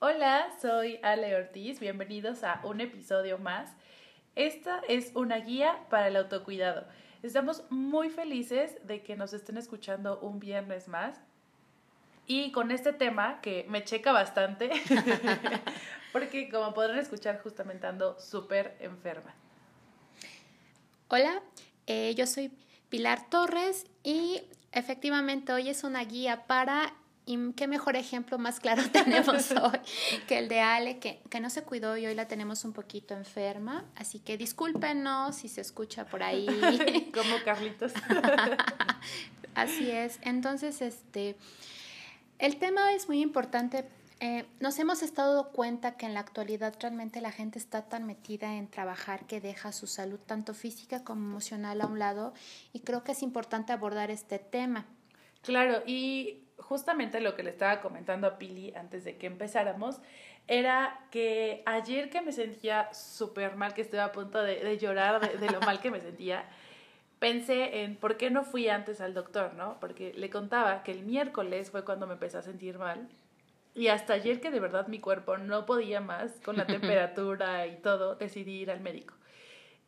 Hola, soy Ale Ortiz, bienvenidos a un episodio más. Esta es una guía para el autocuidado. Estamos muy felices de que nos estén escuchando un viernes más y con este tema que me checa bastante, porque como podrán escuchar justamente ando súper enferma. Hola, eh, yo soy Pilar Torres y efectivamente hoy es una guía para y qué mejor ejemplo más claro tenemos hoy que el de Ale, que, que, no se cuidó y hoy la tenemos un poquito enferma. Así que discúlpenos si se escucha por ahí. Como Carlitos. Así es. Entonces, este, el tema es muy importante. Eh, nos hemos estado dando cuenta que en la actualidad realmente la gente está tan metida en trabajar que deja su salud tanto física como emocional a un lado y creo que es importante abordar este tema. Claro, y justamente lo que le estaba comentando a Pili antes de que empezáramos era que ayer que me sentía súper mal, que estaba a punto de, llorar de, de, lo mal que me sentía, pensé en por qué no fui antes al doctor, ¿no? Porque le contaba que el miércoles fue cuando me empecé a sentir mal y hasta ayer que de verdad mi cuerpo no podía más con la temperatura y todo, decidí ir al médico.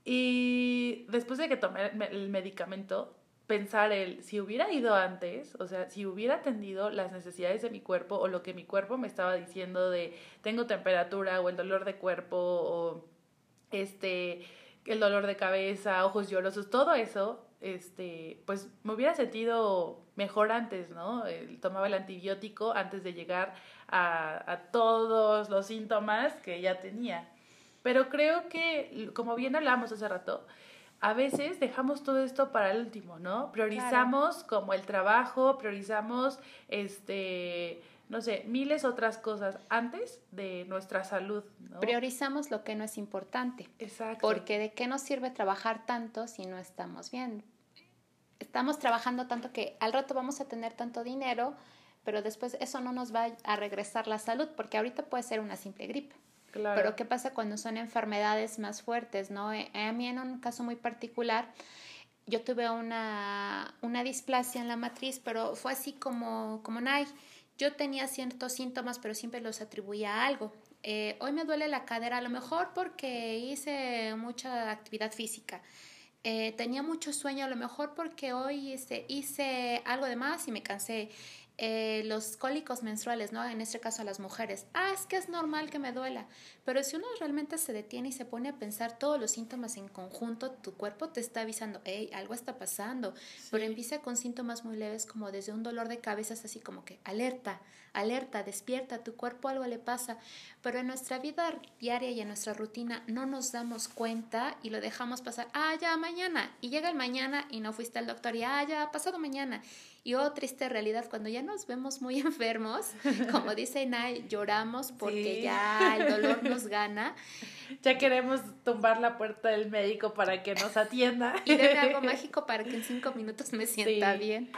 Y después de que tomé el medicamento, pensar el, si hubiera ido antes, o sea, si hubiera atendido las necesidades de mi cuerpo o lo que mi cuerpo me estaba diciendo de tengo temperatura o el dolor de cuerpo o este, el dolor de cabeza, ojos llorosos, todo eso, este, pues me hubiera sentido mejor antes, ¿no? tomaba el antibiótico antes de llegar a, a todos los síntomas que ya tenía. Pero creo que, como bien hablamos hace rato, a veces dejamos todo esto para el último, ¿no? Priorizamos como el trabajo, priorizamos este, no sé, miles otras cosas antes de nuestra salud, ¿no? Priorizamos lo que no es importante. Exacto. Porque de qué nos sirve trabajar tanto si no estamos bien. Estamos trabajando tanto que al rato vamos a tener tanto dinero, pero después eso no nos va a regresar la salud, porque ahorita puede ser una simple gripe. Pero ¿qué pasa cuando son enfermedades más fuertes? ¿no? Eh, a mí en un caso muy particular, yo tuve una, una displasia en la matriz, pero fue así como, como Nay. Yo tenía ciertos síntomas, pero siempre los atribuía a algo. Eh, hoy me duele la cadera, a lo mejor porque hice mucha actividad física. Eh, tenía mucho sueño, a lo mejor porque hoy hice, hice algo de más y me cansé. Eh, los cólicos menstruales, ¿no? En este caso a las mujeres. Ah, es que es normal que me duela. Pero si uno realmente se detiene y se pone a pensar todos los síntomas en conjunto, tu cuerpo te está avisando, hey, algo está pasando. Pero empieza con síntomas muy leves como desde un dolor de cabeza, es así como que alerta, alerta, despierta, tu cuerpo algo le pasa. Pero en nuestra vida diaria y en nuestra rutina no nos damos cuenta y lo dejamos pasar, ah, ya, mañana. Y llega el mañana y no fuiste al doctor y, ah, ya, pasado mañana. Y oh, triste realidad, cuando ya nos vemos muy enfermos, como dice Nay, lloramos porque ya el dolor nos gana. Ya queremos tumbar la puerta del médico para que nos atienda. Y debe algo mágico para que en cinco minutos me sienta bien.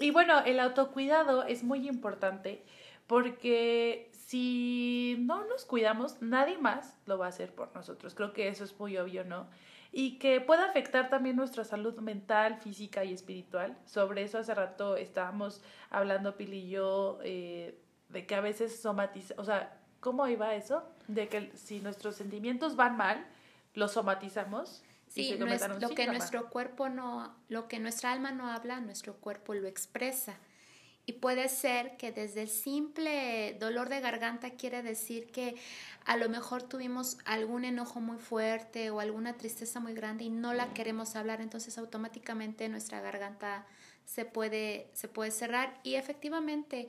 Y bueno, el autocuidado es muy importante porque si no nos cuidamos, nadie más lo va a hacer por nosotros. Creo que eso es muy obvio, ¿no? y que puede afectar también nuestra salud mental, física y espiritual. Sobre eso hace rato estábamos hablando Pili y yo eh, de que a veces somatiza, o sea, ¿cómo iba eso? De que si nuestros sentimientos van mal, los somatizamos. Sí, lo que nuestro cuerpo no, lo que nuestra alma no habla, nuestro cuerpo lo expresa. Y puede ser que desde el simple dolor de garganta quiere decir que a lo mejor tuvimos algún enojo muy fuerte o alguna tristeza muy grande y no la queremos hablar, entonces automáticamente nuestra garganta se puede, se puede cerrar y efectivamente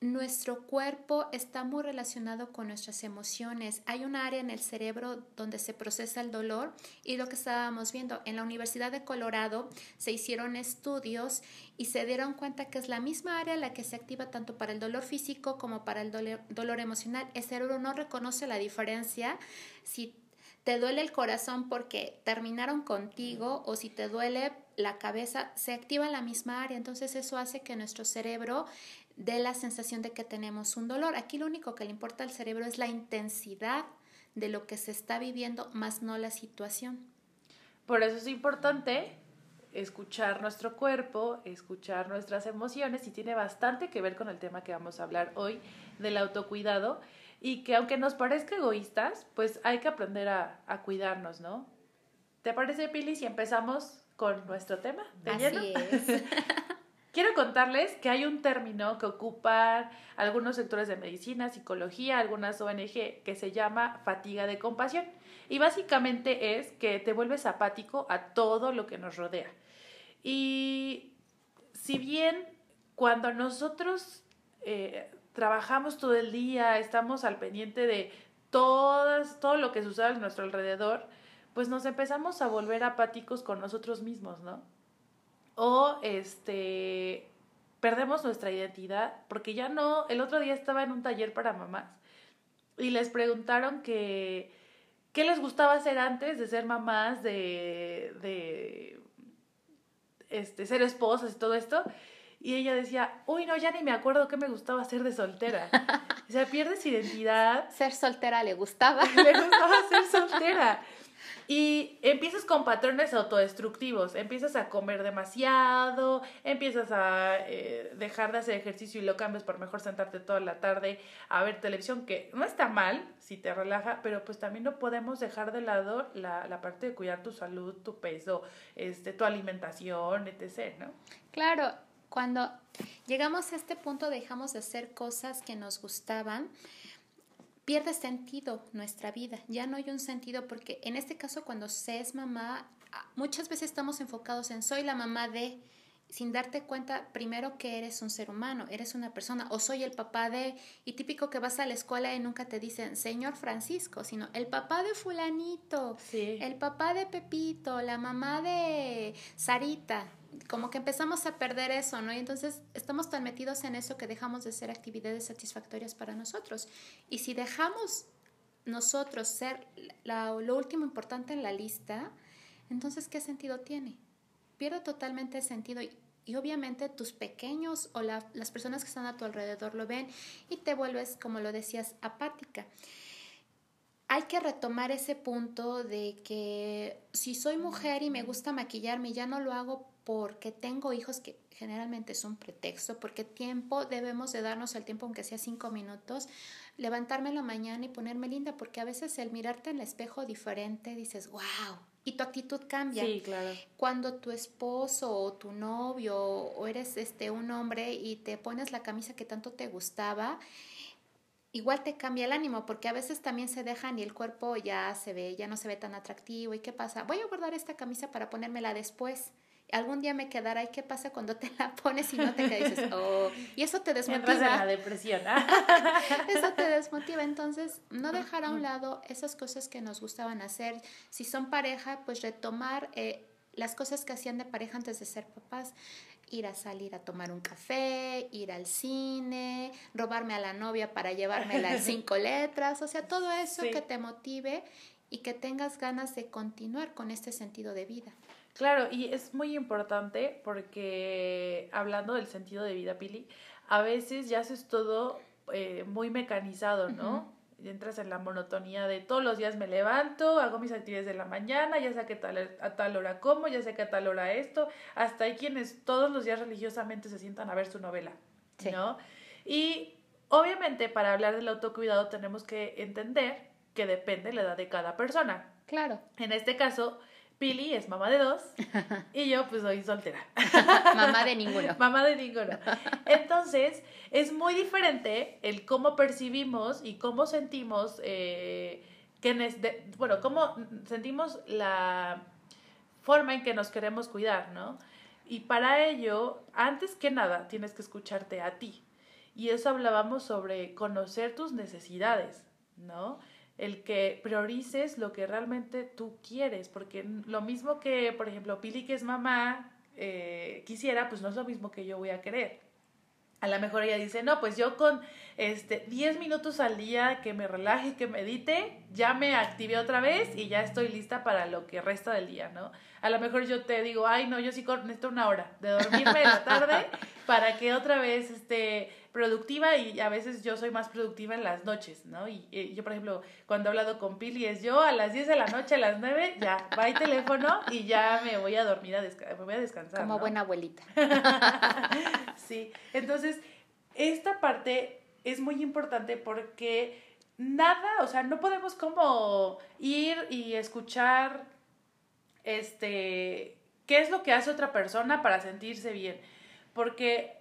nuestro cuerpo está muy relacionado con nuestras emociones. Hay un área en el cerebro donde se procesa el dolor y lo que estábamos viendo en la Universidad de Colorado se hicieron estudios y se dieron cuenta que es la misma área la que se activa tanto para el dolor físico como para el dolor, dolor emocional. El cerebro no reconoce la diferencia si te duele el corazón porque terminaron contigo o si te duele la cabeza, se activa la misma área. Entonces eso hace que nuestro cerebro de la sensación de que tenemos un dolor. Aquí lo único que le importa al cerebro es la intensidad de lo que se está viviendo, más no la situación. Por eso es importante escuchar nuestro cuerpo, escuchar nuestras emociones y tiene bastante que ver con el tema que vamos a hablar hoy del autocuidado y que aunque nos parezca egoístas, pues hay que aprender a, a cuidarnos, ¿no? ¿Te parece, Pili, si empezamos con nuestro tema? ¿De Así es. Quiero contarles que hay un término que ocupan algunos sectores de medicina, psicología, algunas ONG, que se llama fatiga de compasión. Y básicamente es que te vuelves apático a todo lo que nos rodea. Y si bien cuando nosotros eh, trabajamos todo el día, estamos al pendiente de todas, todo lo que sucede a nuestro alrededor, pues nos empezamos a volver apáticos con nosotros mismos, ¿no? O este perdemos nuestra identidad, porque ya no, el otro día estaba en un taller para mamás y les preguntaron que qué les gustaba hacer antes de ser mamás, de, de este, ser esposas y todo esto. Y ella decía, uy, no, ya ni me acuerdo qué me gustaba hacer de soltera. O sea, pierdes identidad. Ser soltera le gustaba. le gustaba ser soltera. Y empiezas con patrones autodestructivos, empiezas a comer demasiado, empiezas a eh, dejar de hacer ejercicio y lo cambias por mejor sentarte toda la tarde a ver televisión, que no está mal si te relaja, pero pues también no podemos dejar de lado la, la parte de cuidar tu salud, tu peso, este, tu alimentación, etc., ¿no? Claro, cuando llegamos a este punto dejamos de hacer cosas que nos gustaban pierde sentido nuestra vida, ya no hay un sentido porque en este caso cuando se es mamá, muchas veces estamos enfocados en soy la mamá de, sin darte cuenta primero que eres un ser humano, eres una persona, o soy el papá de, y típico que vas a la escuela y nunca te dicen señor Francisco, sino el papá de fulanito, el papá de Pepito, la mamá de Sarita, como que empezamos a perder eso, ¿no? Y entonces estamos tan metidos en eso que dejamos de ser actividades satisfactorias para nosotros. Y si dejamos nosotros ser lo último importante en la lista, entonces ¿qué sentido tiene? Pierde totalmente sentido. Y, obviamente tus pequeños o las personas que están a tu alrededor lo ven y te vuelves, como lo decías, apática hay que retomar ese punto de que si soy mujer y me gusta maquillarme, ya no lo hago porque tengo hijos que generalmente es un pretexto, porque tiempo debemos de darnos el tiempo, aunque sea cinco minutos, levantarme en la mañana y ponerme linda, porque a veces el mirarte en el espejo diferente dices, wow, y tu actitud cambia. Sí, claro. Cuando tu esposo o tu novio o eres este un hombre y te pones la camisa que tanto te gustaba, igual te cambia el ánimo, porque a veces también se dejan y el cuerpo ya se ve, ya no se ve tan atractivo. ¿Y qué pasa? Voy a guardar esta camisa para ponérmela después. Algún día me quedará. ¿Y qué pasa cuando te la pones y no te quedas? Dices, oh, y eso te desmotiva. En la depresión. eso te desmotiva. Entonces, no dejar a un lado esas cosas que nos gustaban hacer. Si son pareja, pues retomar eh, las cosas que hacían de pareja antes de ser papás ir a salir a tomar un café, ir al cine, robarme a la novia para llevarme las cinco letras, o sea, todo eso que te motive y que tengas ganas de continuar con este sentido de vida. Claro, y es muy importante porque hablando del sentido de vida, Pili, a veces ya haces todo eh, muy mecanizado, ¿no? entras en la monotonía de todos los días me levanto, hago mis actividades de la mañana, ya sé que tal, a tal hora como, ya sé que a tal hora esto, hasta hay quienes todos los días religiosamente se sientan a ver su novela, ¿no? Y obviamente para hablar del autocuidado tenemos que entender que depende la edad de cada persona. Claro. En este caso, Pili es mamá de dos y yo pues soy soltera. mamá de ninguno. mamá de ninguno. Entonces, es muy diferente el cómo percibimos y cómo sentimos, eh, que bueno, cómo sentimos la forma en que nos queremos cuidar, ¿no? Y para ello, antes que nada, tienes que escucharte a ti. Y eso hablábamos sobre conocer tus necesidades, ¿no? El que priorices lo que realmente tú quieres, porque lo mismo que, por ejemplo, Pili, que es mamá, eh, quisiera, pues no es lo mismo que yo voy a querer. A lo mejor ella dice, no, pues yo con este, 10 minutos al día que me relaje, que medite, ya me activé otra vez y ya estoy lista para lo que resta del día, ¿no? A lo mejor yo te digo, ay, no, yo sí necesito una hora de dormirme en la tarde para que otra vez esté productiva y a veces yo soy más productiva en las noches, ¿no? Y, yo, por ejemplo, cuando he hablado con Pili es yo a las 10 de la noche, a las 9, ya, va el teléfono y ya me voy a dormir, a me voy a descansar. Como buena abuelita. sí, entonces, esta parte es muy importante porque nada, o sea, no podemos como ir y escuchar, este, qué es lo que hace otra persona para sentirse bien, porque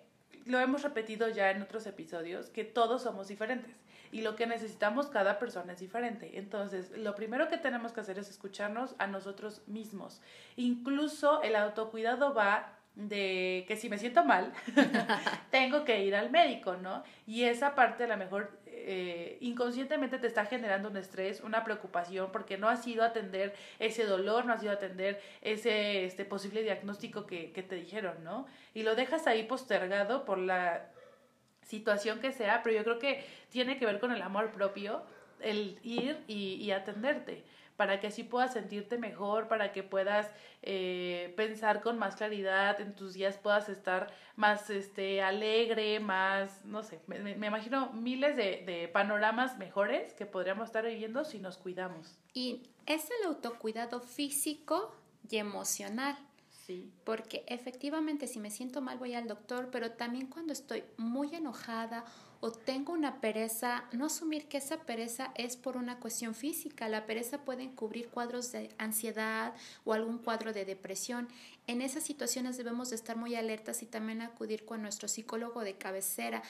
lo hemos repetido ya en otros episodios, que todos somos diferentes y lo que necesitamos cada persona es diferente. Entonces, lo primero que tenemos que hacer es escucharnos a nosotros mismos. Incluso el autocuidado va de que si me siento mal, tengo que ir al médico, ¿no? Y esa parte a lo mejor eh, inconscientemente te está generando un estrés, una preocupación, porque no has ido a atender ese dolor, no has ido a atender ese este, posible diagnóstico que, que te dijeron, ¿no? Y lo dejas ahí postergado por la situación que sea, pero yo creo que tiene que ver con el amor propio, el ir y, y atenderte para que así puedas sentirte mejor, para que puedas eh, pensar con más claridad, en tus días puedas estar más este, alegre, más, no sé, me, imagino miles de, de, panoramas mejores que podríamos estar viviendo si nos cuidamos. Y es el autocuidado físico y emocional. Sí. Porque efectivamente si me siento mal voy al doctor, pero también cuando estoy muy enojada o tengo una pereza, no asumir que esa pereza es por una cuestión física. La pereza puede encubrir cuadros de ansiedad o algún cuadro de depresión. En esas situaciones debemos de estar muy alertas y también acudir con nuestro psicólogo de cabecera.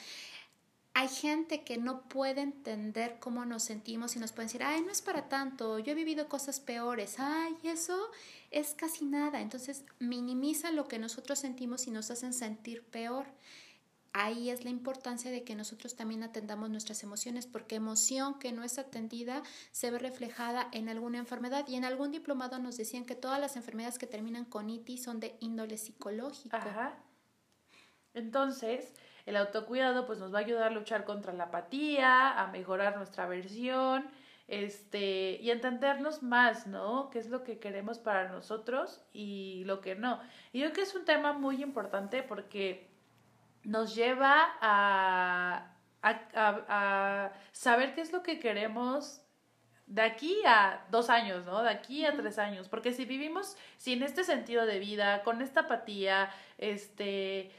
Hay gente que no puede entender cómo nos sentimos y nos pueden decir, ay, no es para tanto, yo he vivido cosas peores, ay, eso es casi nada. Entonces minimiza lo que nosotros sentimos y nos hacen sentir peor ahí es la importancia de que nosotros también atendamos nuestras emociones, porque emoción que no es atendida se ve reflejada en alguna enfermedad. Y en algún diplomado nos decían que todas las enfermedades que terminan con itis son de índole psicológico. Ajá. Entonces, el autocuidado pues nos va a ayudar a luchar contra la apatía, a mejorar nuestra versión, este, y entendernos más, ¿no? ¿Qué es lo que queremos para nosotros y lo que no? Y yo creo que es un tema muy importante porque nos lleva a, a, saber qué es lo que queremos de aquí a dos años, ¿no? De aquí a tres años. Porque si vivimos sin este sentido de vida, con esta apatía, este,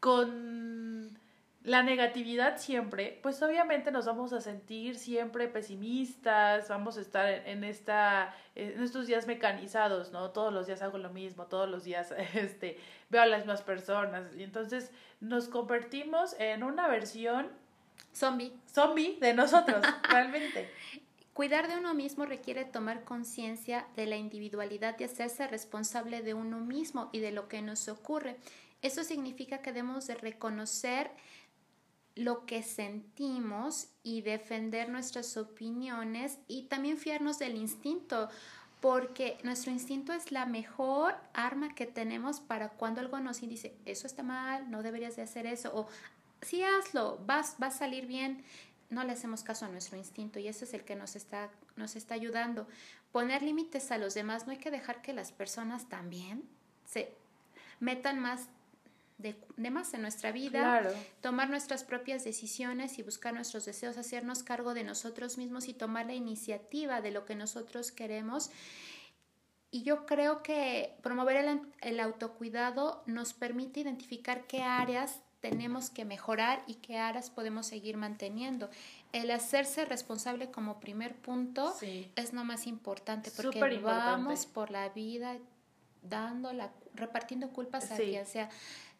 con la negatividad siempre, pues obviamente nos vamos a sentir siempre pesimistas, vamos a estar en, esta, en estos días mecanizados, ¿no? Todos los días hago lo mismo, todos los días este, veo a las mismas personas y entonces nos convertimos en una versión zombie. Zombie de nosotros, realmente. Cuidar de uno mismo requiere tomar conciencia de la individualidad y hacerse responsable de uno mismo y de lo que nos ocurre. Eso significa que debemos de reconocer lo que sentimos y defender nuestras opiniones y también fiarnos del instinto, porque nuestro instinto es la mejor arma que tenemos para cuando algo nos dice, eso está mal, no deberías de hacer eso, o sí hazlo, vas, va a salir bien. No le hacemos caso a nuestro instinto y ese es el que nos está, nos está ayudando. Poner límites a los demás, no hay que dejar que las personas también se metan más de, más en nuestra vida, tomar nuestras propias decisiones y buscar nuestros deseos, hacernos cargo de nosotros mismos y tomar la iniciativa de lo que nosotros queremos. Y yo creo que promover el, el autocuidado nos permite identificar qué áreas tenemos que mejorar y qué áreas podemos seguir manteniendo. El hacerse responsable como primer punto es lo más importante porque vamos por la vida dando la, repartiendo culpas a quien sea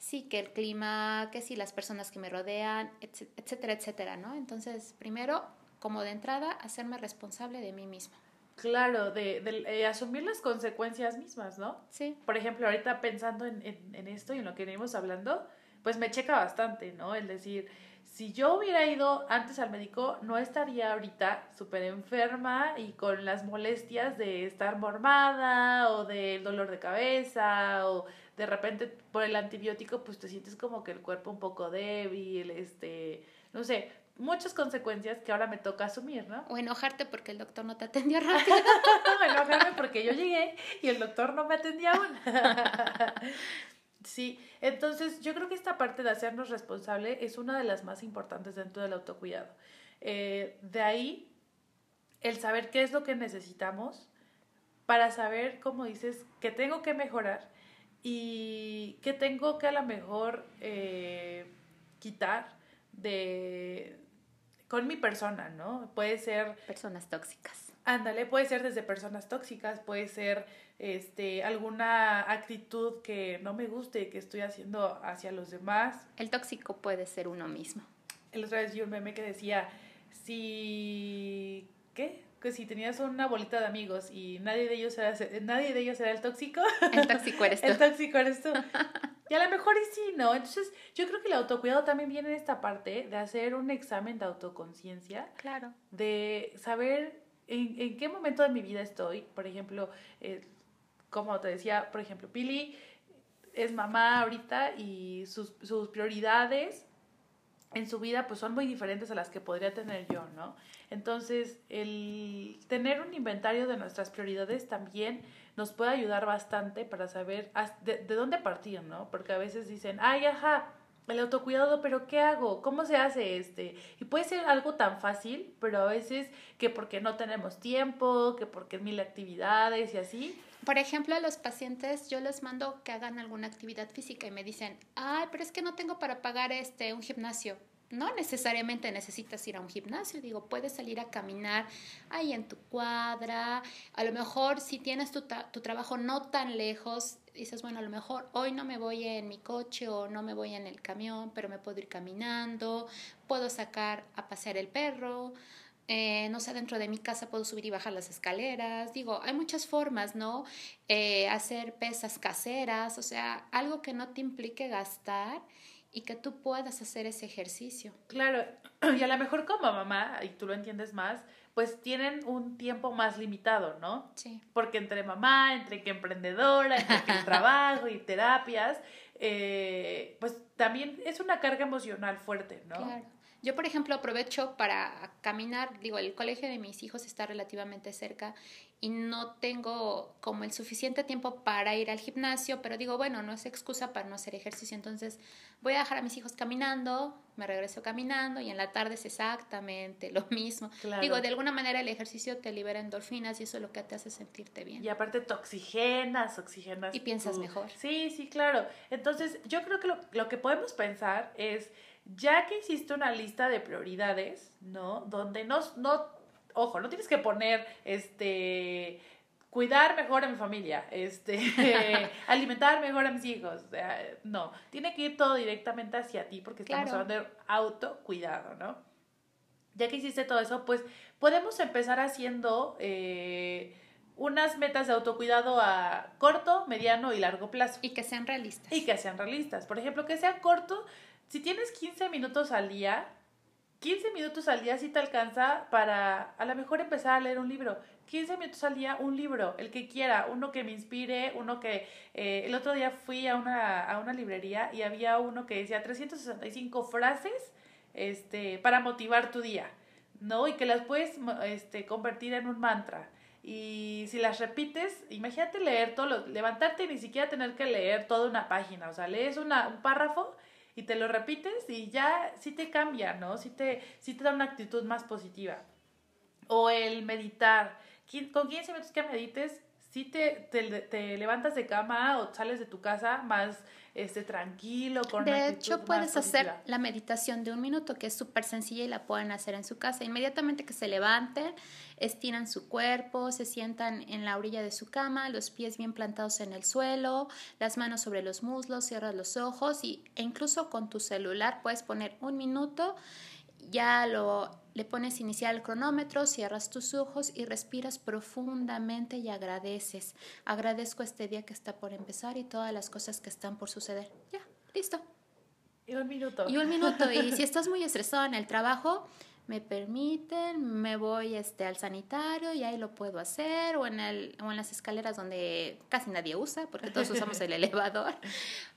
sí, que el clima, que sí, las personas que me rodean, etcétera, etcétera, ¿no? Entonces, primero, como de entrada, hacerme responsable de mí misma. Claro, de, de eh, asumir las consecuencias mismas, ¿no? Sí. Por ejemplo, ahorita pensando en, en, en esto y en lo que venimos hablando, pues me checa bastante, ¿no? El decir, si yo hubiera ido antes al médico, no estaría ahorita súper enferma y con las molestias de estar mormada o del dolor de cabeza o de repente por el antibiótico pues te sientes como que el cuerpo un poco débil, este, no sé, muchas consecuencias que ahora me toca asumir, ¿no? O enojarte porque el doctor no te atendió rápido. o enojarme porque yo llegué y el doctor no me atendía aún. sí, entonces yo creo que esta parte de hacernos responsable es una de las más importantes dentro del autocuidado. Eh, de ahí, el saber qué es lo que necesitamos para saber, como dices, que tengo que mejorar y que tengo que a lo mejor eh, quitar de, con mi persona, ¿no? Puede ser... Personas tóxicas. Ándale, puede ser desde personas tóxicas, puede ser este, alguna actitud que no me guste, que estoy haciendo hacia los demás. El tóxico puede ser uno mismo. El otro vez vi un meme que decía, si... ¿Qué? Que si tenías una bolita de amigos y nadie de ellos era, nadie de ellos era el tóxico. El tóxico eres tú. el tóxico eres tú. Y a lo mejor y sí, ¿no? Entonces, yo creo que el autocuidado también viene en esta parte de hacer un examen de autoconciencia. Claro. De saber en, en, qué momento de mi vida estoy. Por ejemplo, eh, como te decía, por ejemplo, Pili es mamá ahorita y sus, sus prioridades en su vida pues son muy diferentes a las que podría tener yo, ¿no? Entonces, el tener un inventario de nuestras prioridades también nos puede ayudar bastante para saber de, dónde partir, ¿no? Porque a veces dicen, ay, ajá, el autocuidado, pero ¿qué hago? ¿Cómo se hace este? Y puede ser algo tan fácil, pero a veces que porque no tenemos tiempo, que porque mil actividades y así. Por ejemplo, a los pacientes yo les mando que hagan alguna actividad física y me dicen, ay, pero es que no tengo para pagar este un gimnasio no necesariamente necesitas ir a un gimnasio, digo, puedes salir a caminar ahí en tu cuadra, a lo mejor si tienes tu, tu, trabajo no tan lejos, dices, bueno, a lo mejor hoy no me voy en mi coche o no me voy en el camión, pero me puedo ir caminando, puedo sacar a pasear el perro, eh, no sé, dentro de mi casa puedo subir y bajar las escaleras, digo, hay muchas formas, ¿no? Eh, hacer pesas caseras, o sea, algo que no te implique gastar y que tú puedas hacer ese ejercicio. Claro, y a lo mejor como mamá, y tú lo entiendes más, pues tienen un tiempo más limitado, ¿no? Sí. Porque entre mamá, entre que emprendedora, entre que el trabajo y terapias, eh, pues también es una carga emocional fuerte, ¿no? Claro. Yo, por ejemplo, aprovecho para caminar, digo, el colegio de mis hijos está relativamente cerca y no tengo como el suficiente tiempo para ir al gimnasio, pero digo, bueno, no es excusa para no hacer ejercicio, entonces voy a dejar a mis hijos caminando, me regreso caminando y en la tarde es exactamente lo mismo. Digo, de alguna manera el ejercicio te libera endorfinas y eso es lo que te hace sentirte bien. Y aparte te oxigenas, oxigenas. Y piensas mejor. Sí, sí, claro. Entonces, yo creo que lo, lo que podemos pensar es, ya que hiciste una lista de prioridades, ¿no? Donde no, no ojo, no tienes que poner, este, cuidar mejor a mi familia, este, alimentar mejor a mis hijos, no, tiene que ir todo directamente hacia ti porque estamos hablando de autocuidado, ¿no? Ya que hiciste todo eso, pues podemos empezar haciendo eh, unas metas de autocuidado a corto, mediano y largo plazo. Y que sean realistas. Y que sean realistas. Por ejemplo, que sea corto, si tienes 15 minutos al día, 15 minutos al día sí te alcanza para a lo mejor empezar a leer un libro. 15 minutos al día un libro, el que quiera, uno que me inspire, uno que... Eh, el otro día fui a una, a una librería y había uno que decía 365 frases este, para motivar tu día, ¿no? Y que las puedes este, convertir en un mantra. Y si las repites, imagínate leer todo, levantarte y ni siquiera tener que leer toda una página, o sea, lees una, un párrafo y te lo repites y ya sí te cambia, ¿no? Sí te, sí te da una actitud más positiva. O el meditar. Con 15 minutos que medites, sí te, te, levantas de cama o sales de tu casa más este, tranquilo, con De hecho, puedes hacer la meditación de un minuto, que es súper sencilla y la pueden hacer en su casa. Inmediatamente que se levanten, estiran su cuerpo, se sientan en la orilla de su cama, los pies bien plantados en el suelo, las manos sobre los muslos, cierras los ojos y, e incluso con tu celular puedes poner un minuto, ya lo le pones iniciar el cronómetro, cierras tus ojos y respiras profundamente y agradeces. Agradezco este día que está por empezar y todas las cosas que están por suceder. Ya, listo. Y un minuto. Y un minuto. Y si estás muy estresado en el trabajo, me permiten, me voy este, al sanitario y ahí lo puedo hacer, o en, el, o en las escaleras donde casi nadie usa, porque todos usamos el elevador.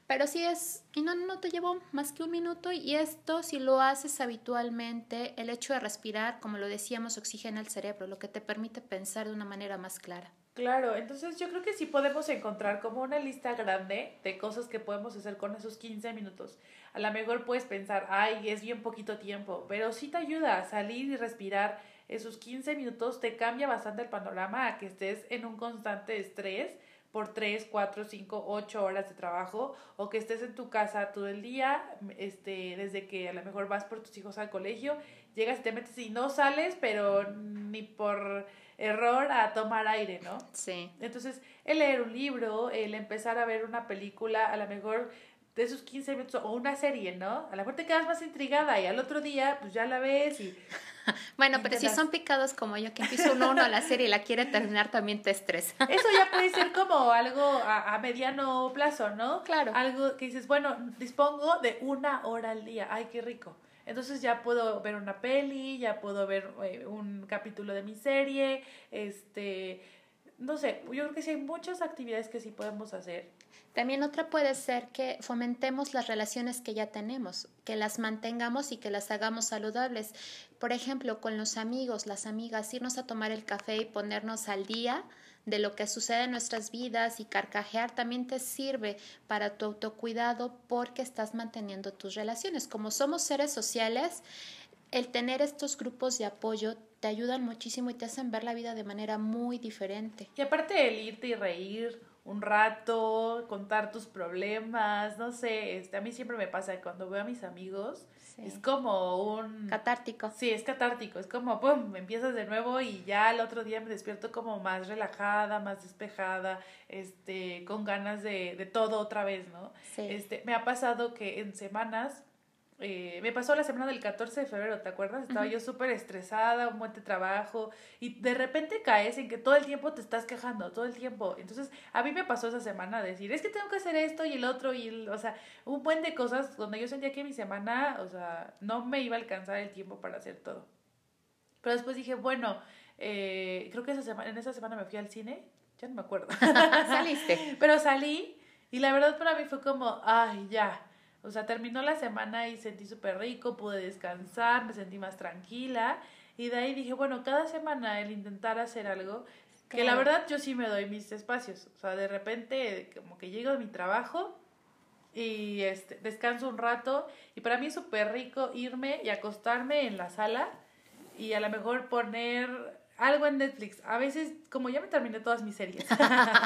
Pero si es, y no, no te llevó más que un minuto y esto si lo haces habitualmente, el hecho de respirar, como lo decíamos, oxigena el cerebro, lo que te permite pensar de una manera más clara. Claro, entonces yo creo que sí podemos encontrar como una lista grande de cosas que podemos hacer con esos 15 minutos. A lo mejor puedes pensar, ay, es bien poquito tiempo, pero sí te ayuda a salir y respirar. Esos 15 minutos te cambia bastante el panorama a que estés en un constante estrés por 3, 4, 5, 8 horas de trabajo o que estés en tu casa todo el día, este, desde que a lo mejor vas por tus hijos al colegio, llegas y te metes y no sales, pero ni por error a tomar aire, ¿no? Sí. Entonces, el leer un libro, el empezar a ver una película, a lo mejor de esos 15 minutos o una serie, ¿no? A lo mejor te quedas más intrigada y al otro día pues ya la ves y... bueno, pero si son picados como yo, que empiezo uno, uno a la serie y la quiere terminar, también te estresa. Eso ya puede ser como algo a, a, mediano plazo, ¿no? Claro. Algo que dices, bueno, dispongo de una hora al día, ay, qué rico. Entonces ya puedo ver una peli, ya puedo ver eh, un capítulo de mi serie, este, no sé, yo creo que sí hay muchas actividades que sí podemos hacer. También otra puede ser que fomentemos las relaciones que ya tenemos, que las mantengamos y que las hagamos saludables. Por ejemplo, con los amigos, las amigas, irnos a tomar el café y ponernos al día de lo que sucede en nuestras vidas y carcajear también te sirve para tu autocuidado porque estás manteniendo tus relaciones. Como somos seres sociales, el tener estos grupos de apoyo te ayudan muchísimo y te hacen ver la vida de manera muy diferente. Y aparte el irte y reír un rato, contar tus problemas, no sé, este, a mí siempre me pasa cuando veo a mis amigos, es como un... Catártico. Sí, es catártico, es como, pum, empiezas de nuevo y ya el otro día me despierto como más relajada, más despejada, este, con ganas de, de todo otra vez, ¿no? Sí. Este, me ha pasado que en semanas eh, me pasó la semana del 14 de febrero, ¿te acuerdas? Estaba yo súper estresada, un buen trabajo, y de repente caes en que todo el tiempo te estás quejando, todo el tiempo. Entonces, a mí me pasó esa semana decir, es que tengo que hacer esto y el otro, y o sea, un buen de cosas donde yo sentía que mi semana, o sea, no me iba a alcanzar el tiempo para hacer todo. Pero después dije, bueno, eh, creo que esa semana, en esa semana me fui al cine, ya no me acuerdo. Saliste. Pero salí, y la verdad para mí fue como, ay, ya o sea, terminó la semana y sentí súper rico, pude descansar, me sentí más tranquila. Y de ahí dije, bueno, cada semana el intentar hacer algo, que la verdad yo sí me doy mis espacios. O sea, de repente como que llego a mi trabajo y este, descanso un rato. Y para mí es súper rico irme y acostarme en la sala y a lo mejor poner algo en Netflix. A veces, como ya me terminé todas mis series,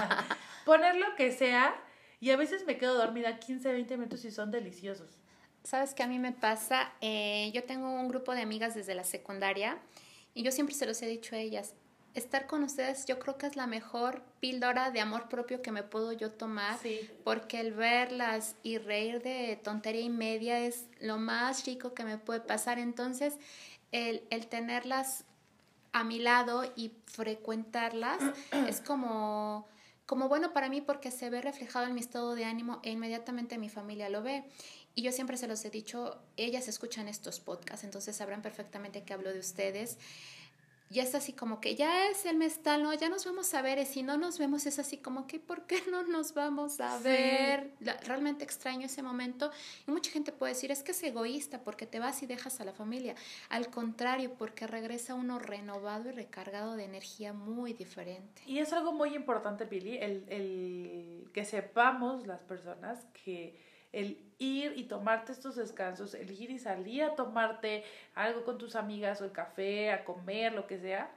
poner lo que sea y a veces me quedo dormida 15, 20 minutos y son deliciosos. ¿Sabes qué a mí me pasa? Eh, yo tengo un grupo de amigas desde la secundaria y yo siempre se los he dicho a ellas. Estar con ustedes yo creo que es la mejor píldora de amor propio que me puedo yo tomar, porque el verlas y reír de tontería y media es lo más rico que me puede pasar. Entonces, el, el tenerlas a mi lado y frecuentarlas es como como bueno para mí porque se ve reflejado en mi estado de ánimo e inmediatamente mi familia lo ve. Y yo siempre se los he dicho, ellas escuchan estos podcasts, entonces sabrán perfectamente que hablo de ustedes ya es así como que ya es el mes tal, ¿no? Ya nos vamos a ver, y si no nos vemos es así como que, ¿por qué no nos vamos a ver? realmente extraño ese momento. Y mucha gente puede decir, es que es egoísta porque te vas y dejas a la familia. Al contrario, porque regresa uno renovado y recargado de energía muy diferente. Y es algo muy importante, Billy, el, el que sepamos las personas que el ir y tomarte estos descansos, el ir y salir a tomarte algo con tus amigas o el café, a comer, lo que sea,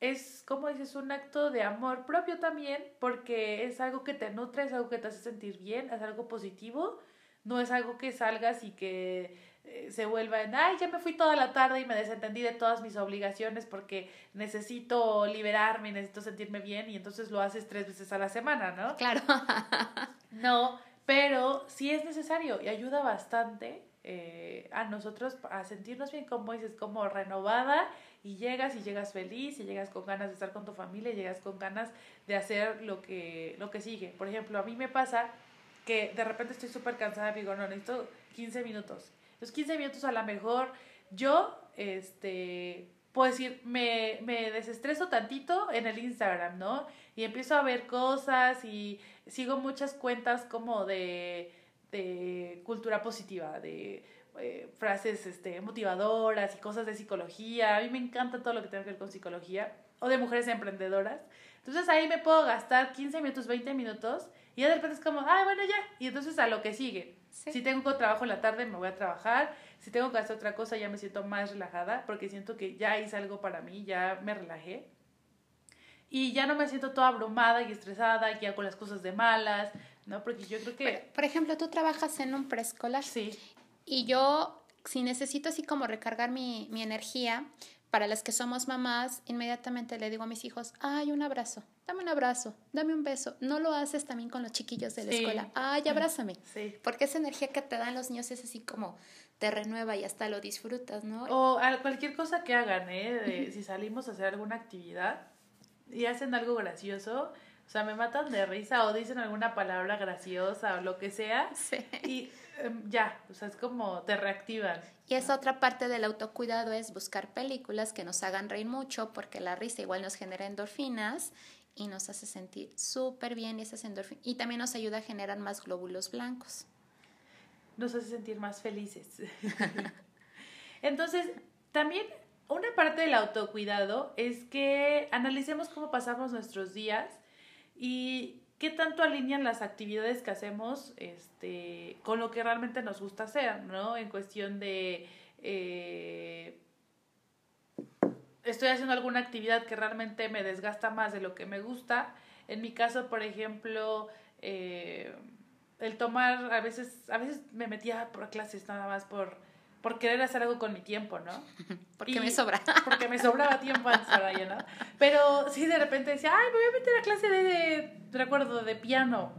es, como dices, un acto de amor propio también, porque es algo que te nutre, es algo que te hace sentir bien, es algo positivo, no es algo que salgas y que eh, se vuelva en, ay, ya me fui toda la tarde y me desentendí de todas mis obligaciones porque necesito liberarme, necesito sentirme bien y entonces lo haces tres veces a la semana, ¿no? Claro. no, pero sí es necesario y ayuda bastante eh, a nosotros a sentirnos bien, como dices, como renovada y llegas y llegas feliz y llegas con ganas de estar con tu familia y llegas con ganas de hacer lo que, lo que sigue. Por ejemplo, a mí me pasa que de repente estoy súper cansada y digo, no, necesito 15 minutos. Los 15 minutos a lo mejor yo, este, puedo decir, me, me desestreso tantito en el Instagram, ¿no? Y empiezo a ver cosas y sigo muchas cuentas como de de cultura positiva, de eh, frases este, motivadoras y cosas de psicología. A mí me encanta todo lo que tenga que ver con psicología. O de mujeres emprendedoras. Entonces ahí me puedo gastar 15 minutos, 20 minutos y ya de repente es como, ah, bueno, ya. Y entonces a lo que sigue. Si tengo trabajo en la tarde, me voy a trabajar. Si tengo que hacer otra cosa, ya me siento más relajada porque siento que ya hice algo para mí, ya me relajé. Y ya no me siento toda abrumada y estresada, y hago las cosas de malas, ¿no? Porque yo creo que... Por ejemplo, tú trabajas en un preescolar. Sí. Y yo, si necesito así como recargar mi, mi energía, para las que somos mamás, inmediatamente le digo a mis hijos, ay, un abrazo, dame un abrazo, dame un beso. No lo haces también con los chiquillos de la escuela, ay, abrázame. Sí. Porque esa energía que te dan los niños es así como te renueva y hasta lo disfrutas, ¿no? O cualquier cosa que hagan, ¿eh? si salimos a hacer alguna actividad y hacen algo gracioso, o sea, me matan de risa o dicen alguna palabra graciosa o lo que sea. Sí. Y Em, ya, o sea, es como te reactivan. Y esa otra parte del autocuidado es buscar películas que nos hagan reír mucho, porque la risa igual nos genera endorfinas y nos hace sentir súper bien esas endorfinas. Y también nos ayuda a generar más glóbulos blancos. Nos hace sentir más felices. Entonces, también una parte del autocuidado es que analicemos cómo pasamos nuestros días y qué tanto alinean las actividades que hacemos este, con lo que realmente nos gusta hacer, ¿no? En cuestión de... Eh, estoy haciendo alguna actividad que realmente me desgasta más de lo que me gusta. En mi caso, por ejemplo, eh, el tomar, a veces, a veces me metía por clases nada más por por querer hacer algo con mi tiempo, ¿no? porque me sobra. Porque me sobraba tiempo antes para ¿no? Pero sí, de repente decía, ay, me voy a meter a clase de, recuerdo, de piano.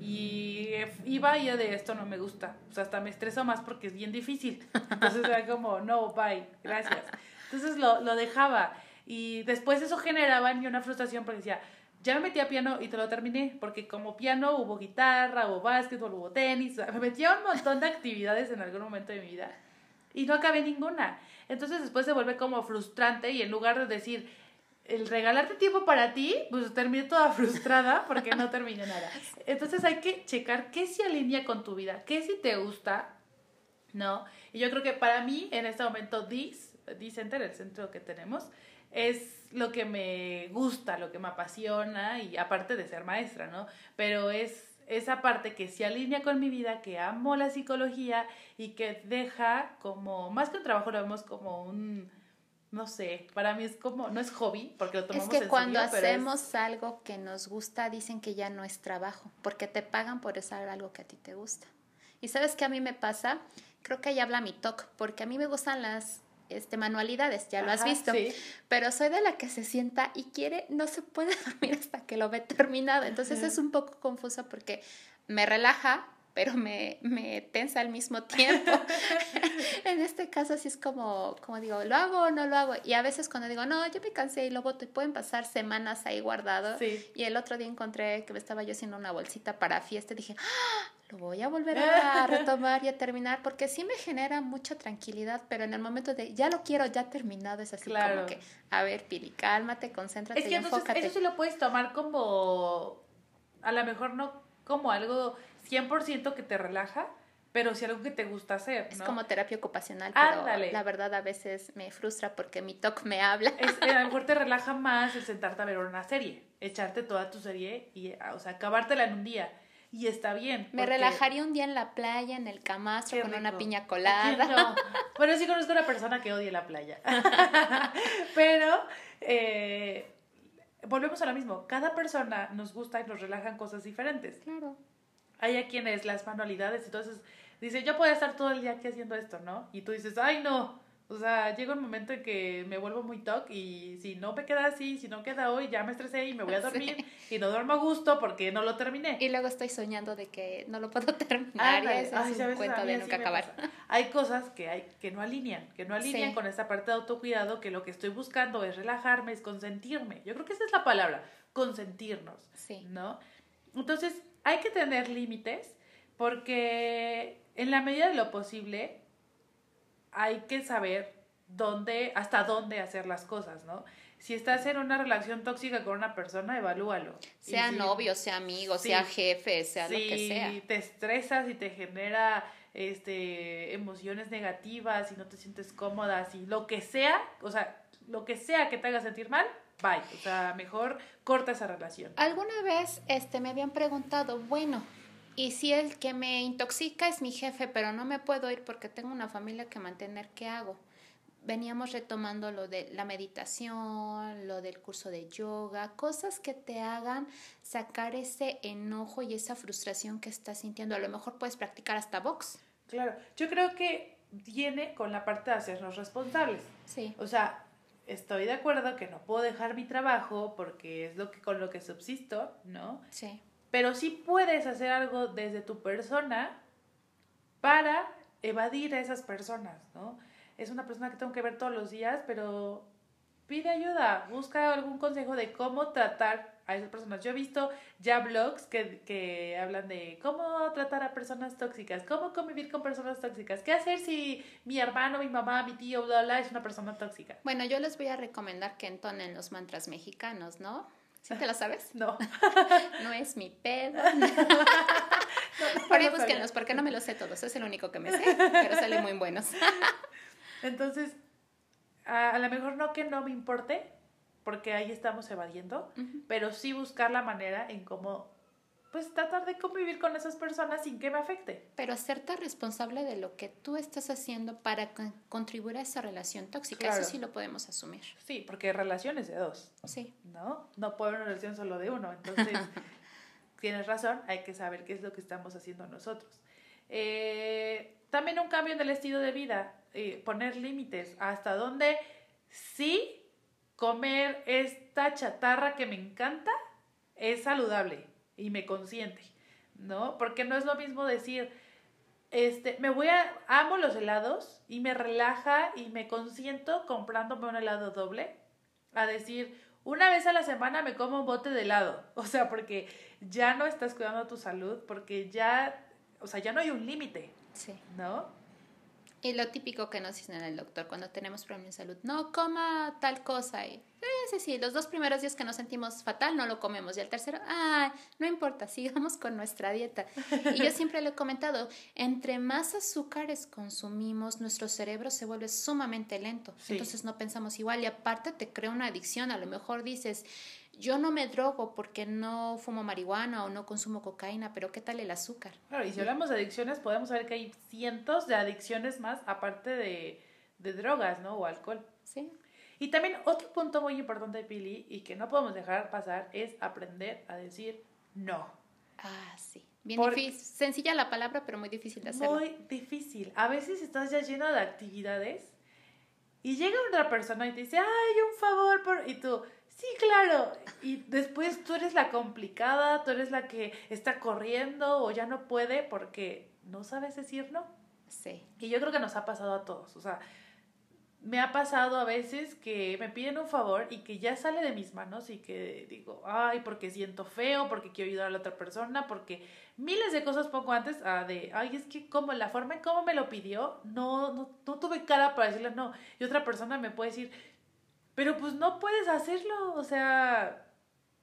Y iba y ya de esto no me gusta. O sea, hasta me estreso más porque es bien difícil. Entonces era como, no, bye, gracias. Entonces lo, lo dejaba. Y después eso generaba en mí una frustración porque decía, ya me metí a piano y te lo terminé, porque como piano hubo guitarra, hubo básquetbol, hubo tenis, me metía un montón de actividades en algún momento de mi vida y no acabé ninguna. Entonces después se vuelve como frustrante y en lugar de decir, el regalarte tiempo para ti, pues terminé toda frustrada porque no terminé nada. Entonces hay que checar qué se alinea con tu vida, qué si te gusta, ¿no? Y yo creo que para mí en este momento DIS, D-Center, el centro que tenemos, es lo que me gusta, lo que me apasiona y aparte de ser maestra, ¿no? Pero es esa parte que se alinea con mi vida, que amo la psicología y que deja como, más que un trabajo, lo vemos como un, no sé, para mí es como, no es hobby, porque lo tomamos Es que cuando hacemos algo que nos gusta, dicen que ya no es trabajo, porque te pagan por hacer algo que a ti te gusta. Y sabes qué a mí me pasa, creo que ahí habla mi talk, porque a mí me gustan las este, manualidades, ya lo has visto. Pero soy de la que se sienta y quiere, no se puede dormir hasta que lo ve terminado. Entonces es un poco confuso porque me relaja, pero me, me tensa al mismo tiempo. en este caso así es como, como digo, ¿lo hago o no lo hago? Y a veces cuando digo, no, yo me cansé y lo voto, y pueden pasar semanas ahí guardado. Y el otro día encontré que me estaba yo haciendo una bolsita para fiesta y dije, ¡Ah! lo voy a volver a retomar y a terminar porque sí me genera mucha tranquilidad, pero en el momento de ya lo quiero ya terminado es así como que, a ver, Pili, cálmate, concéntrate es que y enfócate. Eso sí lo puedes tomar como, a lo mejor no como algo 100% que te relaja, pero sí algo que te gusta hacer. Es como terapia ocupacional, pero la verdad a veces me frustra porque mi TOC me habla. Es, a lo mejor te relaja más el sentarte a ver una serie, echarte toda tu serie y, o sea, acabártela en un día y está bien. Me relajaría un día en la playa, en el camastro, con una piña colada. No. Bueno, sí conozco una persona que odia la playa. Pero eh, volvemos a lo mismo. Cada persona nos gusta y nos relajan cosas diferentes. Claro. Hay a quienes las manualidades, entonces dice, yo puedo estar todo el día aquí haciendo esto, ¿no? Y tú dices, ay, no, o sea, llega un momento en que me vuelvo muy toc y si no me queda así, si no queda hoy, ya me estresé y me voy a dormir y no duermo a gusto porque no lo terminé. Y luego estoy soñando de que no lo puedo terminar y es un cuento de nunca acabar. Hay cosas que hay que no alinean, que no alinean con esta parte de autocuidado que lo que estoy buscando es relajarme, es consentirme. Yo creo que esa es la palabra, consentirnos, sí. ¿no? Entonces, hay que tener límites porque en la medida de lo posible hay que saber dónde, hasta dónde hacer las cosas, ¿no? si estás en una relación tóxica con una persona, evalúalo. Sea novio, sea amigo, sea jefe, sea lo que sea. Si te estresas y te genera este emociones negativas y no te sientes cómoda, y lo que sea, o sea, lo que sea que te haga sentir mal, bye. O sea, mejor corta esa relación. Alguna vez este me habían preguntado, bueno, y si el que me intoxica es mi jefe, pero no me puedo ir porque tengo una familia que mantener, ¿qué hago? Veníamos retomando lo de la meditación, lo del curso de yoga, cosas que te hagan sacar ese enojo y esa frustración que estás sintiendo. A lo mejor puedes practicar hasta box. Claro, yo creo que viene con la parte de hacernos responsables. Sí. O sea, estoy de acuerdo que no puedo dejar mi trabajo porque es lo que con lo que subsisto, ¿no? Sí. Pero sí puedes hacer algo desde tu persona para evadir a esas personas, ¿no? Es una persona que tengo que ver todos los días, pero pide ayuda, busca algún consejo de cómo tratar a esas personas. Yo he visto ya blogs que, que hablan de cómo tratar a personas tóxicas, cómo convivir con personas tóxicas, qué hacer si mi hermano, mi mamá, mi tío, bla, bla, es una persona tóxica. Bueno, yo les voy a recomendar que entonen los mantras mexicanos, ¿no? ¿Sí te lo sabes? No. no es mi pedo. Por ahí búsquenlos, porque no me los sé todos. Es el único que me sé, pero salen muy buenos. Entonces, a, a lo mejor no que no me importe, porque ahí estamos evadiendo, pero sí buscar la manera en cómo pues tratar de convivir con esas personas sin que me afecte. Pero hacerte responsable de lo que tú estás haciendo para contribuir a esa relación tóxica, eso sí lo podemos asumir. Sí, porque relaciones de dos. Sí. ¿No? No puede haber una relación solo de uno. Entonces, tienes razón, hay que saber qué es lo que estamos haciendo nosotros. Eh, también un cambio en el estilo de vida, eh, poner límites, hasta dónde sí comer esta chatarra que me encanta es saludable y me consiente, ¿no? Porque no es lo mismo decir, este, me voy a, amo los helados y me relaja y me consiento comprándome un helado doble, a decir, una vez a la semana me como un bote de helado, o sea, porque ya no estás cuidando tu salud, porque ya, o sea, ya no hay un límite, sí. ¿no? Y lo típico que nos dicen el doctor cuando tenemos problemas de salud, no coma tal cosa. Y, sí, sí, los dos primeros días que nos sentimos fatal no lo comemos. Y el tercero, ay, no importa, sigamos con nuestra dieta. Y yo siempre le he comentado, entre más azúcares consumimos, nuestro cerebro se vuelve sumamente lento. Entonces no pensamos igual. Y aparte te crea una adicción. A lo mejor dices, yo no me drogo porque no fumo marihuana o no consumo cocaína, pero ¿qué tal el azúcar? Claro, y si hablamos de adicciones, podemos ver que hay cientos de adicciones más aparte de, de drogas, ¿no? O alcohol. Sí. Y también otro punto muy importante, Pili, y que no podemos dejar pasar, es aprender a decir no. Ah, sí. Bien difícil. Sencilla la palabra, pero muy difícil de hacer. Muy difícil. A veces estás ya lleno de actividades y llega otra persona y te dice, ay, un favor, por... y tú, sí, claro. Y después tú eres la complicada, tú eres la que está corriendo o ya no puede porque no sabes decir no. Sí. Y yo creo que nos ha pasado a todos. O sea, me ha pasado a veces que me piden un favor y que ya sale de mis manos y que digo, ay, porque siento feo, porque quiero ayudar a la otra persona, porque miles de cosas poco antes ah, de, ay, es que como la forma en cómo me lo pidió, no, no, no tuve cara para decirle no. Y otra persona me puede decir, pero pues no puedes hacerlo, o sea,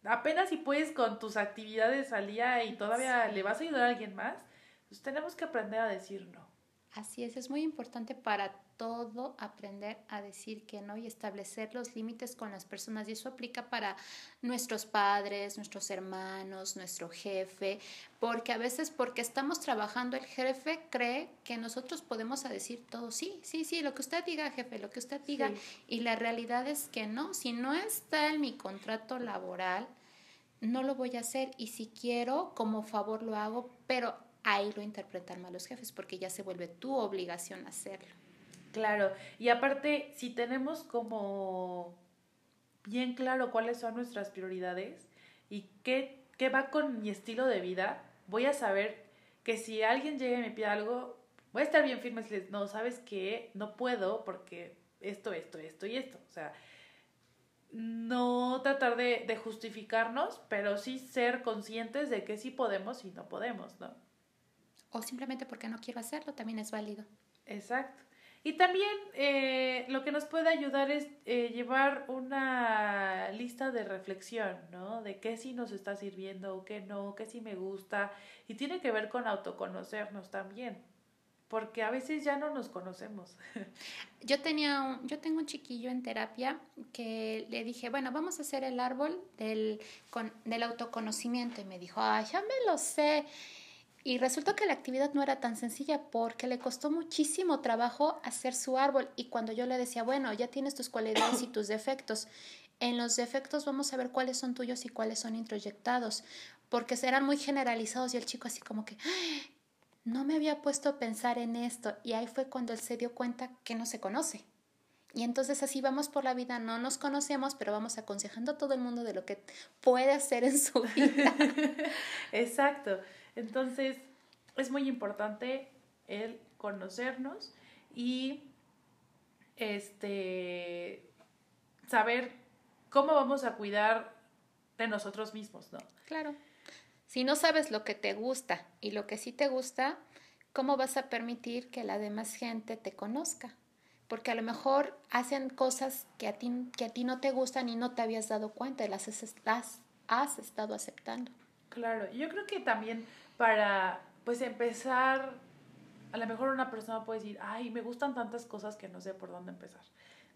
apenas si puedes con tus actividades al día y todavía le vas a ayudar a alguien más, pues tenemos que aprender a decir no. Así es, es muy importante para todo aprender a decir que no y establecer los límites con las personas. Y eso aplica para nuestros padres, nuestros hermanos, nuestro jefe, porque a veces porque estamos trabajando el jefe cree que nosotros podemos decir todo, sí, sí, sí, lo que usted diga, jefe, lo que usted diga. Y la realidad es que no, si no está en mi contrato laboral, no lo voy a hacer y si quiero, como favor lo hago, pero ahí lo interpretan mal los jefes porque ya se vuelve tu obligación hacerlo. Claro, y aparte, si tenemos como bien claro cuáles son nuestras prioridades y qué, qué va con mi estilo de vida, voy a saber que si alguien llega y me pide algo, voy a estar bien firme y decirles, no, sabes que no puedo porque esto, esto, esto y esto. O sea, no tratar de, de justificarnos, pero sí ser conscientes de que sí podemos y no podemos, ¿no? O simplemente porque no quiero hacerlo, también es válido. Exacto. Y también eh, lo que nos puede ayudar es eh, llevar una lista de reflexión, ¿no? De qué sí nos está sirviendo, qué no, qué sí me gusta. Y tiene que ver con autoconocernos también, porque a veces ya no nos conocemos. Yo tenía un, yo tengo un chiquillo en terapia que le dije, bueno, vamos a hacer el árbol del, con, del autoconocimiento. Y me dijo, ay, ya me lo sé. Y resultó que la actividad no era tan sencilla porque le costó muchísimo trabajo hacer su árbol. Y cuando yo le decía, bueno, ya tienes tus cualidades y tus defectos, en los defectos vamos a ver cuáles son tuyos y cuáles son introyectados, porque serán muy generalizados y el chico así como que, no me había puesto a pensar en esto. Y ahí fue cuando él se dio cuenta que no se conoce. Y entonces así vamos por la vida, no nos conocemos, pero vamos aconsejando a todo el mundo de lo que puede hacer en su vida. Exacto. Entonces, es muy importante el conocernos y este saber cómo vamos a cuidar de nosotros mismos, ¿no? Claro. Si no sabes lo que te gusta y lo que sí te gusta, ¿cómo vas a permitir que la demás gente te conozca? Porque a lo mejor hacen cosas que a ti, que a ti no te gustan y no te habías dado cuenta y las, las has estado aceptando. Claro, yo creo que también para pues empezar, a lo mejor una persona puede decir, ay, me gustan tantas cosas que no sé por dónde empezar,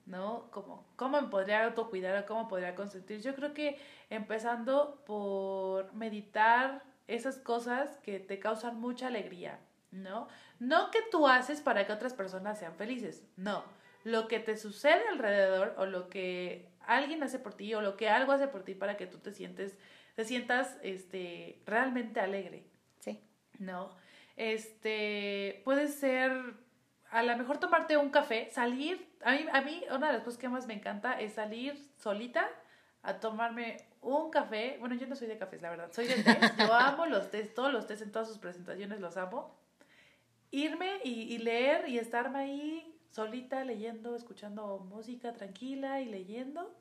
¿no? Como, ¿cómo me podría autocuidar o cómo podría consentir? Yo creo que empezando por meditar esas cosas que te causan mucha alegría, ¿no? No que tú haces para que otras personas sean felices, no. Lo que te sucede alrededor o lo que alguien hace por ti o lo que algo hace por ti para que tú te sientes te sientas este realmente alegre, ¿no? Este, puede ser, a lo mejor tomarte un café, salir, a mí, a mí una de las cosas que más me encanta es salir solita a tomarme un café, bueno, yo no soy de cafés, la verdad, soy de té, yo amo los tés, todos los tés en todas sus presentaciones los amo, irme y, leer y estarme ahí solita leyendo, escuchando música tranquila y leyendo,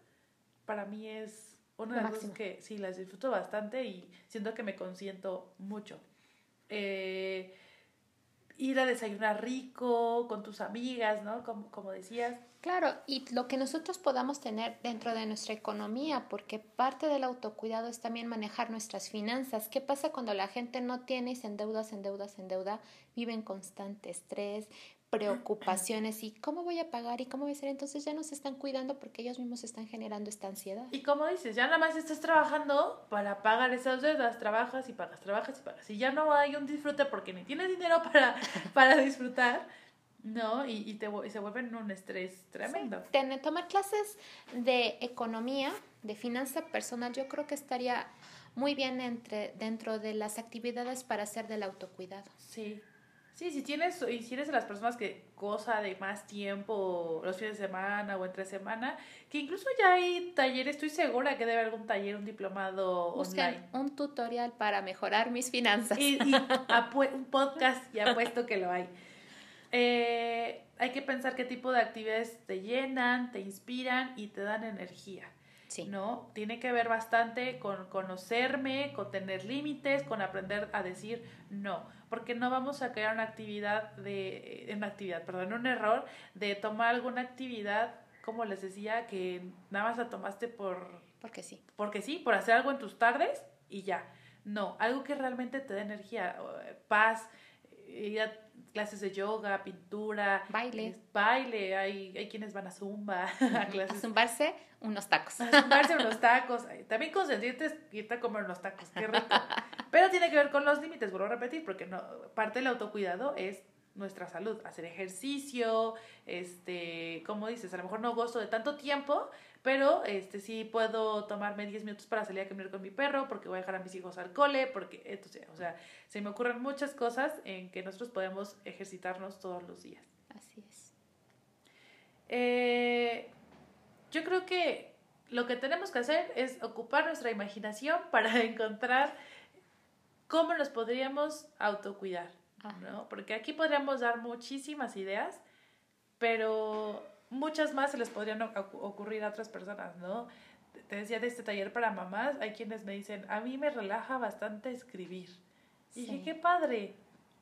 para mí es una de las cosas que sí las disfruto bastante y siento que me consiento mucho eh, ir a desayunar rico con tus amigas, ¿no? Como, como decías. Claro, y lo que nosotros podamos tener dentro de nuestra economía, porque parte del autocuidado es también manejar nuestras finanzas. ¿Qué pasa cuando la gente no tiene y se endeuda, se endeuda, se endeuda, vive en constante estrés, preocupaciones y cómo voy a pagar y cómo voy a hacer, entonces ya no se están cuidando porque ellos mismos están generando esta ansiedad. Y como dices, ya nada más estás trabajando para pagar esas deudas, trabajas y pagas, trabajas y pagas. Y ya no hay un disfrute porque ni tienes dinero para, para disfrutar, ¿no? Y, y, te, y se vuelven un estrés tremendo. Tener, tomar clases de economía, de finanza personal, yo creo que estaría muy bien entre, dentro de las actividades para hacer del autocuidado. Sí, Sí, si tienes, y si eres de las personas que goza de más tiempo los fines de semana o entre semana, que incluso ya hay talleres, estoy segura que debe haber algún taller, un diplomado online. un tutorial para mejorar mis finanzas. Y, un podcast, ya puesto que lo hay. Eh, hay que pensar qué tipo de actividades te llenan, te inspiran y te dan energía. Sí. ¿No? Tiene que ver bastante con conocerme, con tener límites, con aprender a decir no porque no vamos a crear una actividad de, una actividad, perdón, un error de tomar alguna actividad, como les decía, que nada más la tomaste por... Porque sí. Porque sí, por hacer algo en tus tardes y ya. No, algo que realmente te dé energía, paz, ir a clases de yoga, pintura, baile. Baile, hay, hay quienes van a zumba, a clases. A zumbarse unos tacos. A zumbarse unos tacos. También consentirte irte a comer unos tacos, qué rico. Pero tiene que ver con los límites, vuelvo a repetir, porque no, parte del autocuidado es nuestra salud, hacer ejercicio, este, como dices, a lo mejor no gozo de tanto tiempo, pero este sí puedo tomarme 10 minutos para salir a caminar con mi perro, porque voy a dejar a mis hijos al cole, porque entonces, o sea, se me ocurren muchas cosas en que nosotros podemos ejercitarnos todos los días. Así es. Eh, yo creo que lo que tenemos que hacer es ocupar nuestra imaginación para encontrar cómo nos podríamos autocuidar, ¿no? Porque aquí podríamos dar muchísimas ideas, pero muchas más se les podrían ocurrir a otras personas, ¿no? Te decía de este taller para mamás, hay quienes me dicen, a mí me relaja bastante escribir. Y dije, qué padre.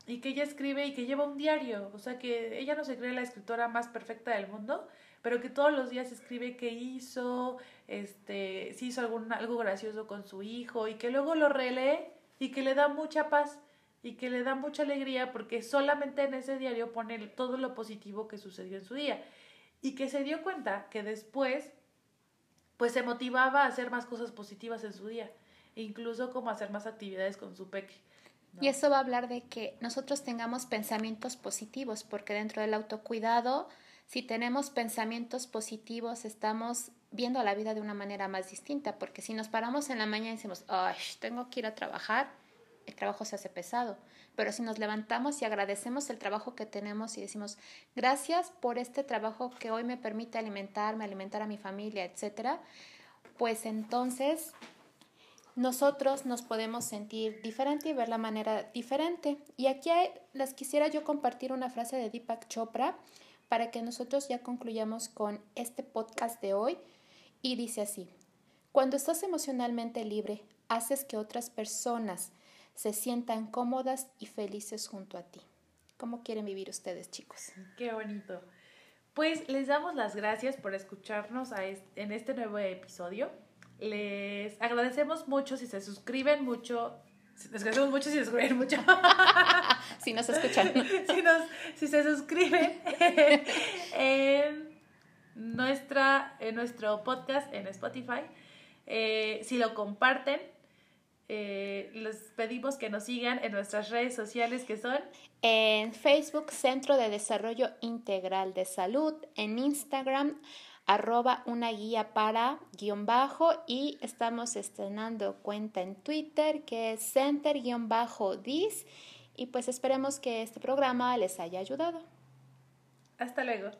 y que ella escribe y que lleva un diario, o sea que ella no se cree la escritora más perfecta del mundo, pero que todos los días escribe qué hizo, este, si hizo algún, algo gracioso con su hijo y que luego lo relee y que le da mucha paz y que le da mucha alegría porque solamente en ese diario pone todo lo positivo que sucedió en su día y que se dio cuenta que después pues se motivaba a hacer más cosas positivas en su día, incluso como hacer más actividades con su peque. Y eso va a hablar de que nosotros tengamos pensamientos positivos, porque dentro del autocuidado, si tenemos pensamientos positivos, estamos viendo la vida de una manera más distinta, porque si nos paramos en la mañana y decimos, ay, tengo que ir a trabajar, el trabajo se hace pesado. Pero si nos levantamos y agradecemos el trabajo que tenemos y decimos, gracias por este trabajo que hoy me permite alimentarme, alimentar a mi familia, etcétera, pues entonces nosotros nos podemos sentir diferente y ver la manera diferente. Y aquí les quisiera yo compartir una frase de Deepak Chopra para que nosotros ya concluyamos con este podcast de hoy. Y dice así, cuando estás emocionalmente libre, haces que otras personas se sientan cómodas y felices junto a ti. ¿Cómo quieren vivir ustedes, chicos? Qué bonito. Pues les damos las gracias por escucharnos en este nuevo episodio. Les agradecemos mucho si se suscriben mucho. Les agradecemos mucho si se suscriben mucho. si nos escuchan. si, si se suscriben en, nuestra, en nuestro podcast en Spotify. Eh, si lo comparten, eh, les pedimos que nos sigan en nuestras redes sociales que son en Facebook Centro de Desarrollo Integral de Salud, en Instagram arroba una guía para guion bajo y estamos estrenando cuenta en Twitter que es center guion bajo dis y pues esperemos que este programa les haya ayudado. Hasta luego.